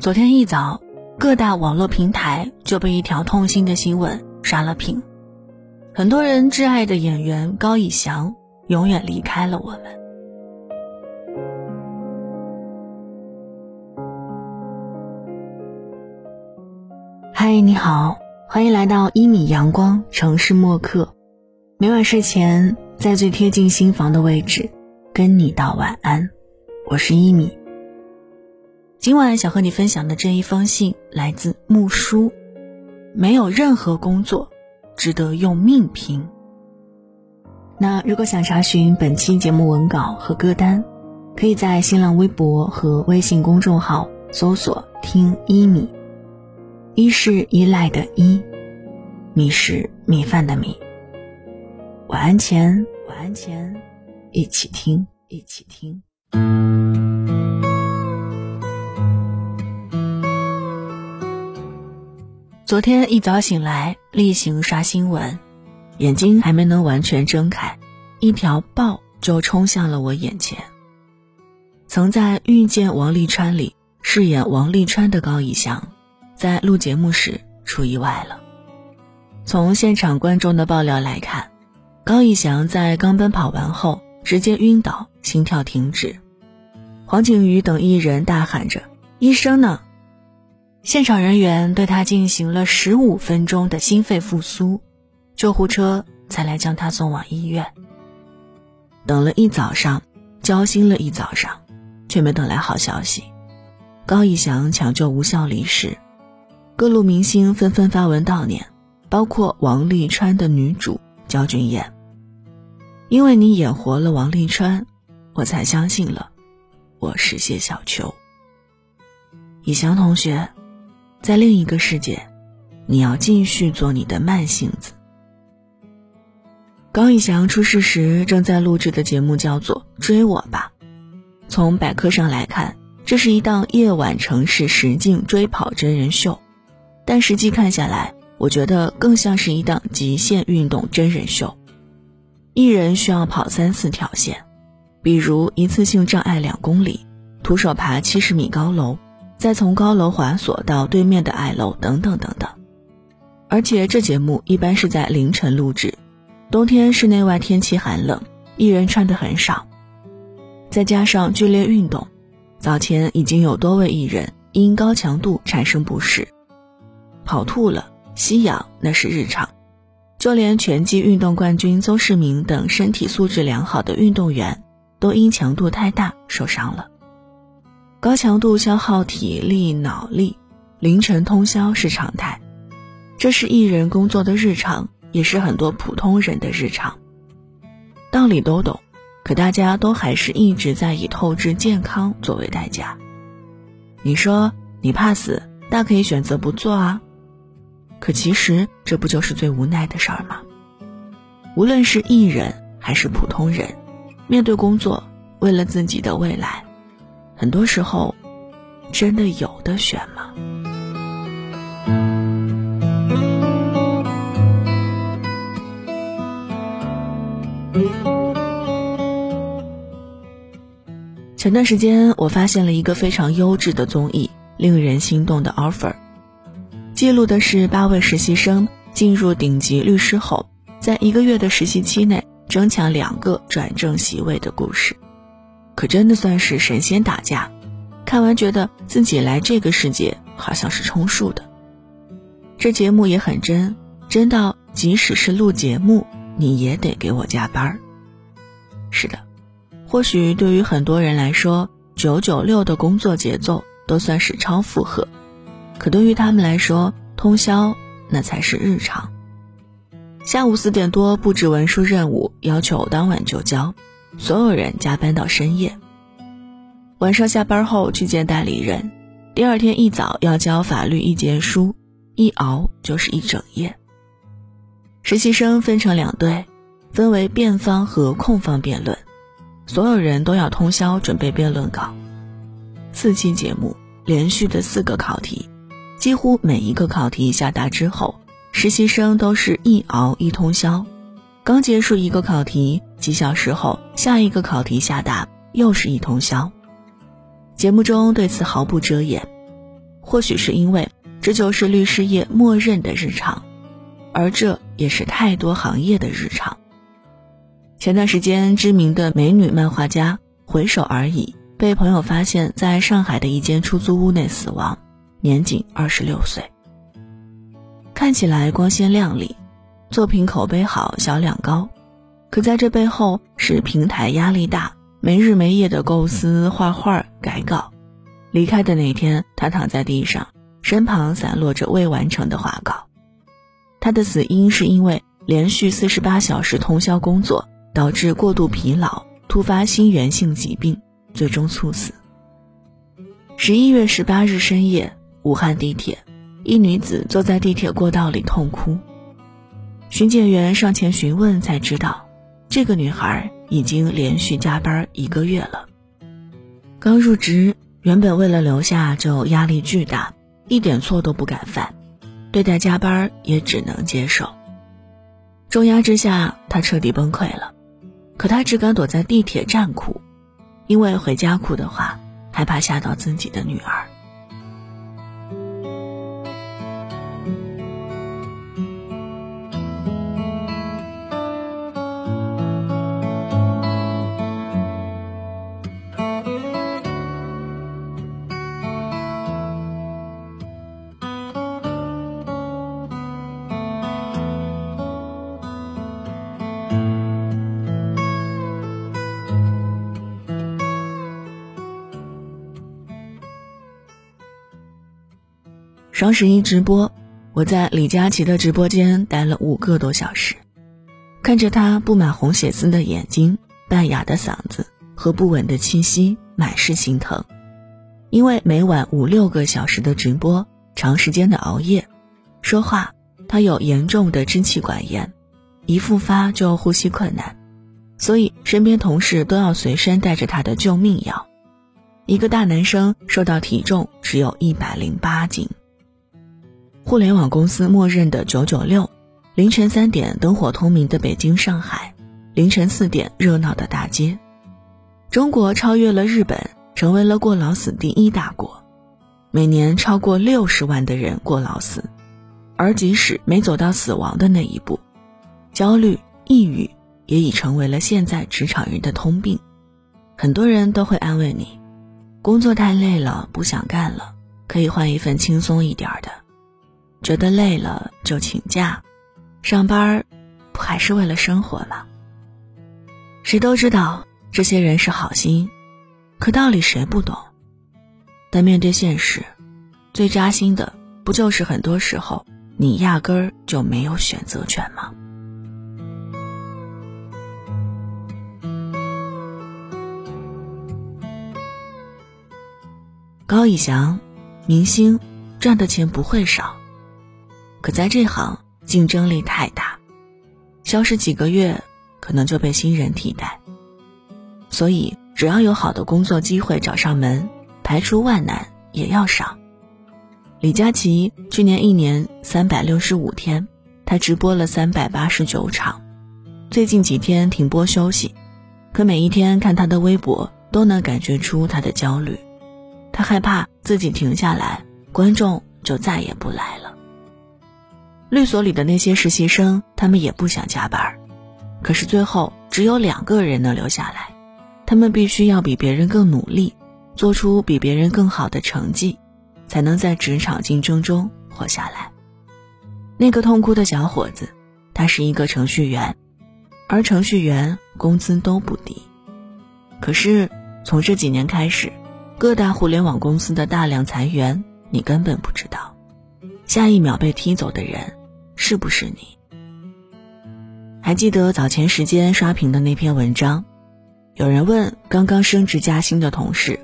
昨天一早，各大网络平台就被一条痛心的新闻刷了屏。很多人挚爱的演员高以翔永远离开了我们。嗨，你好，欢迎来到一米阳光城市默客。每晚睡前，在最贴近心房的位置，跟你道晚安。我是一米。今晚想和你分享的这一封信来自木叔，没有任何工作值得用命拼。那如果想查询本期节目文稿和歌单，可以在新浪微博和微信公众号搜索“听一米”，一是依赖的依，米是米饭的米。晚安前，晚安前，一起听，一起听。昨天一早醒来，例行刷新闻，眼睛还没能完全睁开，一条报就冲向了我眼前。曾在《遇见王沥川》里饰演王沥川的高以翔，在录节目时出意外了。从现场观众的爆料来看，高以翔在刚奔跑完后直接晕倒，心跳停止。黄景瑜等艺人大喊着：“医生呢？”现场人员对他进行了十五分钟的心肺复苏，救护车才来将他送往医院。等了一早上，焦心了一早上，却没等来好消息。高以翔抢救无效离世，各路明星纷纷发文悼念，包括王沥川的女主焦俊艳。因为你演活了王沥川，我才相信了，我是谢小秋。以翔同学。在另一个世界，你要继续做你的慢性子。高以翔出事时正在录制的节目叫做《追我吧》，从百科上来看，这是一档夜晚城市实境追跑真人秀，但实际看下来，我觉得更像是一档极限运动真人秀。一人需要跑三四条线，比如一次性障碍两公里，徒手爬七十米高楼。再从高楼滑索到对面的矮楼，等等等等。而且这节目一般是在凌晨录制，冬天室内外天气寒冷，艺人穿的很少，再加上剧烈运动，早前已经有多位艺人因高强度产生不适，跑吐了、吸氧那是日常，就连拳击运动冠军邹市明等身体素质良好的运动员，都因强度太大受伤了。高强度消耗体力脑力，凌晨通宵是常态，这是艺人工作的日常，也是很多普通人的日常。道理都懂，可大家都还是一直在以透支健康作为代价。你说你怕死，大可以选择不做啊，可其实这不就是最无奈的事儿吗？无论是艺人还是普通人，面对工作，为了自己的未来。很多时候，真的有的选吗？前段时间，我发现了一个非常优质的综艺，令人心动的 offer，记录的是八位实习生进入顶级律师后，在一个月的实习期内争抢两个转正席位的故事。可真的算是神仙打架，看完觉得自己来这个世界好像是充数的。这节目也很真，真到即使是录节目，你也得给我加班儿。是的，或许对于很多人来说，九九六的工作节奏都算是超负荷，可对于他们来说，通宵那才是日常。下午四点多布置文书任务，要求当晚就交。所有人加班到深夜，晚上下班后去见代理人，第二天一早要交法律意见书，一熬就是一整夜。实习生分成两队，分为辩方和控方辩论，所有人都要通宵准备辩论稿。四期节目，连续的四个考题，几乎每一个考题下达之后，实习生都是一熬一通宵。刚结束一个考题，几小时后下一个考题下达，又是一通宵。节目中对此毫不遮掩，或许是因为这就是律师业默认的日常，而这也是太多行业的日常。前段时间，知名的美女漫画家回首而已被朋友发现在上海的一间出租屋内死亡，年仅二十六岁。看起来光鲜亮丽，作品口碑好，销量高，可在这背后是平台压力大，没日没夜的构思、画画、改稿。离开的那天，他躺在地上，身旁散落着未完成的画稿。他的死因是因为连续四十八小时通宵工作，导致过度疲劳，突发心源性疾病，最终猝死。十一月十八日深夜，武汉地铁，一女子坐在地铁过道里痛哭。巡检员上前询问，才知道，这个女孩已经连续加班一个月了。刚入职。原本为了留下就压力巨大，一点错都不敢犯，对待加班也只能接受。重压之下，他彻底崩溃了。可他只敢躲在地铁站哭，因为回家哭的话，害怕吓到自己的女儿。双十一直播，我在李佳琦的直播间待了五个多小时，看着他布满红血丝的眼睛、半哑的嗓子和不稳的气息，满是心疼。因为每晚五六个小时的直播，长时间的熬夜，说话他有严重的支气管炎，一复发就呼吸困难，所以身边同事都要随身带着他的救命药。一个大男生瘦到体重只有一百零八斤。互联网公司默认的九九六，凌晨三点灯火通明的北京、上海，凌晨四点热闹的大街。中国超越了日本，成为了过劳死第一大国，每年超过六十万的人过劳死，而即使没走到死亡的那一步，焦虑、抑郁也已成为了现在职场人的通病。很多人都会安慰你，工作太累了，不想干了，可以换一份轻松一点的。觉得累了就请假，上班不还是为了生活吗？谁都知道这些人是好心，可道理谁不懂？但面对现实，最扎心的不就是很多时候你压根儿就没有选择权吗？高以翔，明星赚的钱不会少。可在这行竞争力太大，消失几个月，可能就被新人替代。所以只要有好的工作机会找上门，排除万难也要上。李佳琦去年一年三百六十五天，他直播了三百八十九场，最近几天停播休息，可每一天看他的微博，都能感觉出他的焦虑。他害怕自己停下来，观众就再也不来了。律所里的那些实习生，他们也不想加班，可是最后只有两个人能留下来，他们必须要比别人更努力，做出比别人更好的成绩，才能在职场竞争中活下来。那个痛哭的小伙子，他是一个程序员，而程序员工资都不低。可是从这几年开始，各大互联网公司的大量裁员，你根本不知道，下一秒被踢走的人。是不是你？还记得早前时间刷屏的那篇文章？有人问刚刚升职加薪的同事，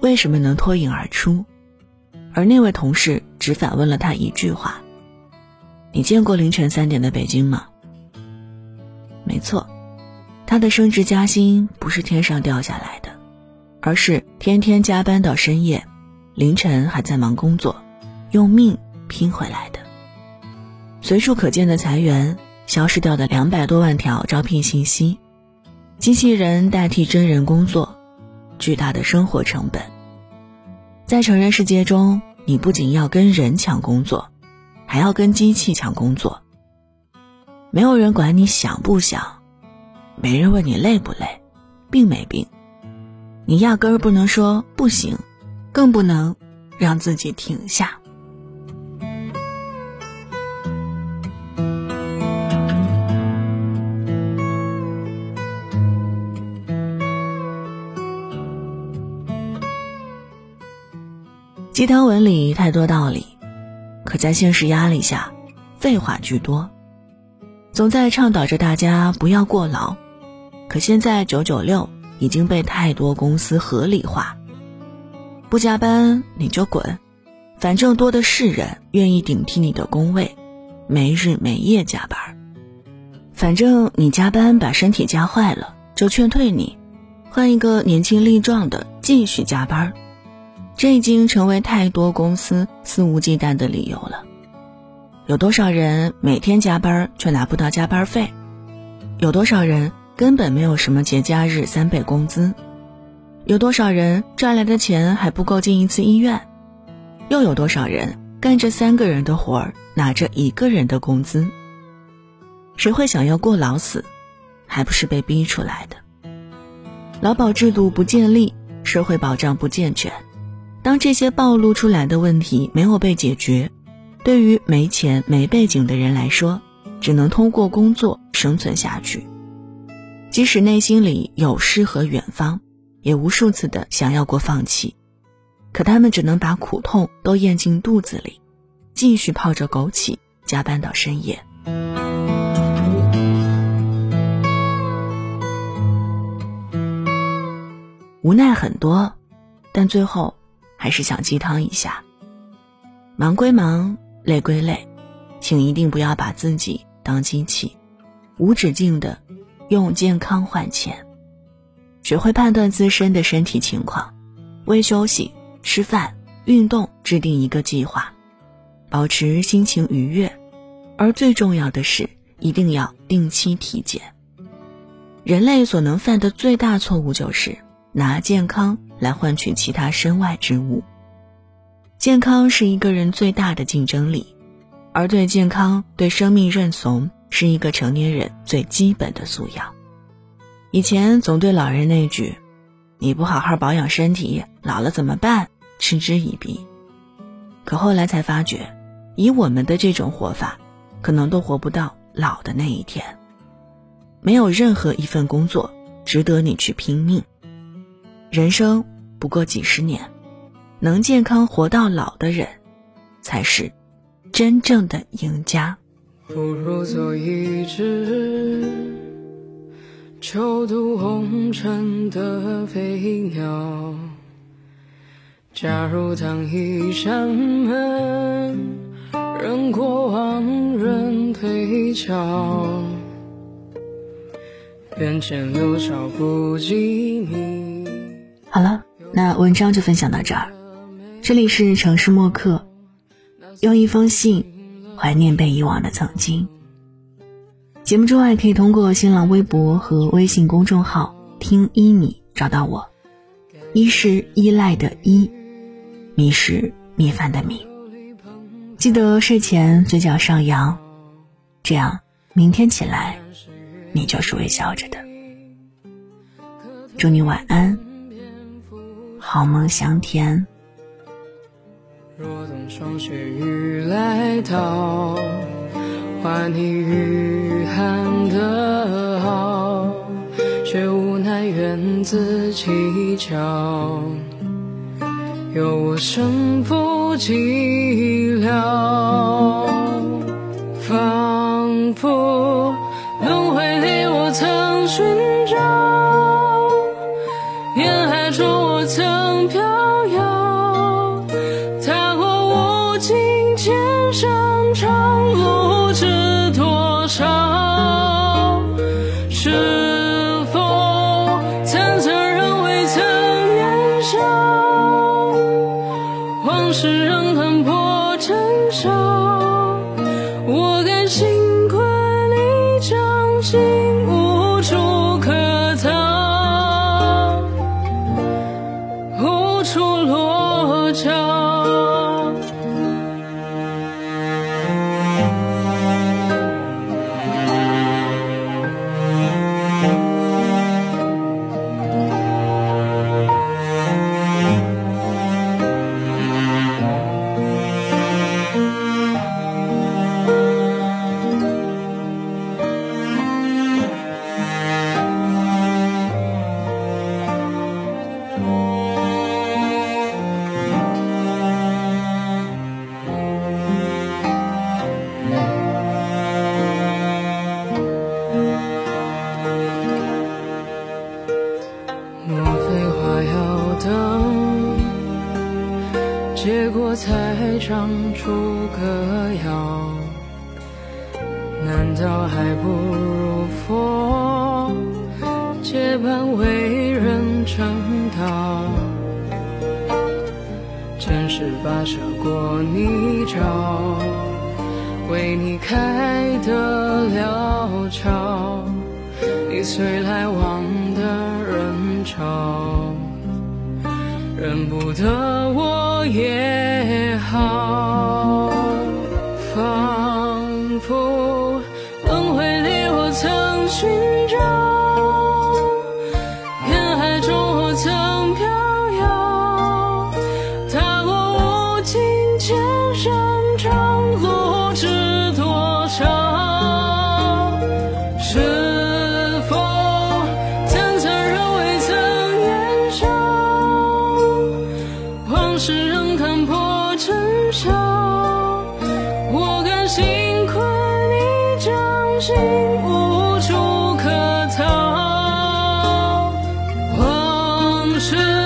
为什么能脱颖而出？而那位同事只反问了他一句话：“你见过凌晨三点的北京吗？”没错，他的升职加薪不是天上掉下来的，而是天天加班到深夜，凌晨还在忙工作，用命拼回来的。随处可见的裁员，消失掉的两百多万条招聘信息，机器人代替真人工作，巨大的生活成本。在成人世界中，你不仅要跟人抢工作，还要跟机器抢工作。没有人管你想不想，没人问你累不累，病没病。你压根儿不能说不行，更不能让自己停下。鸡汤文里太多道理，可在现实压力下，废话居多。总在倡导着大家不要过劳，可现在九九六。已经被太多公司合理化，不加班你就滚，反正多的是人愿意顶替你的工位，没日没夜加班。反正你加班把身体加坏了，就劝退你，换一个年轻力壮的继续加班。这已经成为太多公司肆无忌惮的理由了。有多少人每天加班却拿不到加班费？有多少人？根本没有什么节假日三倍工资，有多少人赚来的钱还不够进一次医院？又有多少人干着三个人的活儿，拿着一个人的工资？谁会想要过劳死？还不是被逼出来的。劳保制度不建立，社会保障不健全，当这些暴露出来的问题没有被解决，对于没钱没背景的人来说，只能通过工作生存下去。即使内心里有诗和远方，也无数次的想要过放弃，可他们只能把苦痛都咽进肚子里，继续泡着枸杞加班到深夜。无奈很多，但最后还是想鸡汤一下。忙归忙，累归累，请一定不要把自己当机器，无止境的。用健康换钱，学会判断自身的身体情况，为休息、吃饭、运动制定一个计划，保持心情愉悦，而最重要的是，一定要定期体检。人类所能犯的最大错误就是拿健康来换取其他身外之物。健康是一个人最大的竞争力，而对健康、对生命认怂。是一个成年人最基本的素养。以前总对老人那句“你不好好保养身体，老了怎么办”嗤之以鼻，可后来才发觉，以我们的这种活法，可能都活不到老的那一天。没有任何一份工作值得你去拼命。人生不过几十年，能健康活到老的人，才是真正的赢家。不如做一只渡红尘的飞鸟。假如当一扇门，任过往人推敲，眼前流少不及你。好了，那文章就分享到这儿。这里是城市默客，用一封信。怀念被遗忘的曾经。节目之外，可以通过新浪微博和微信公众号“听一米”找到我。一是依赖的依，米是米饭的米。记得睡前嘴角上扬，这样明天起来，你就是微笑着的。祝你晚安，好梦香甜。若等霜雪雨来到，换你御寒的好，却无奈缘自蹊跷，有我身负寂寥，仿佛轮回里我曾寻无处才长出个样。难道还不如佛结伴为人成道？前世跋涉过泥沼，为你开的了桥。你随来往的人潮，认不得我也好，仿佛轮回里我曾寻找，是。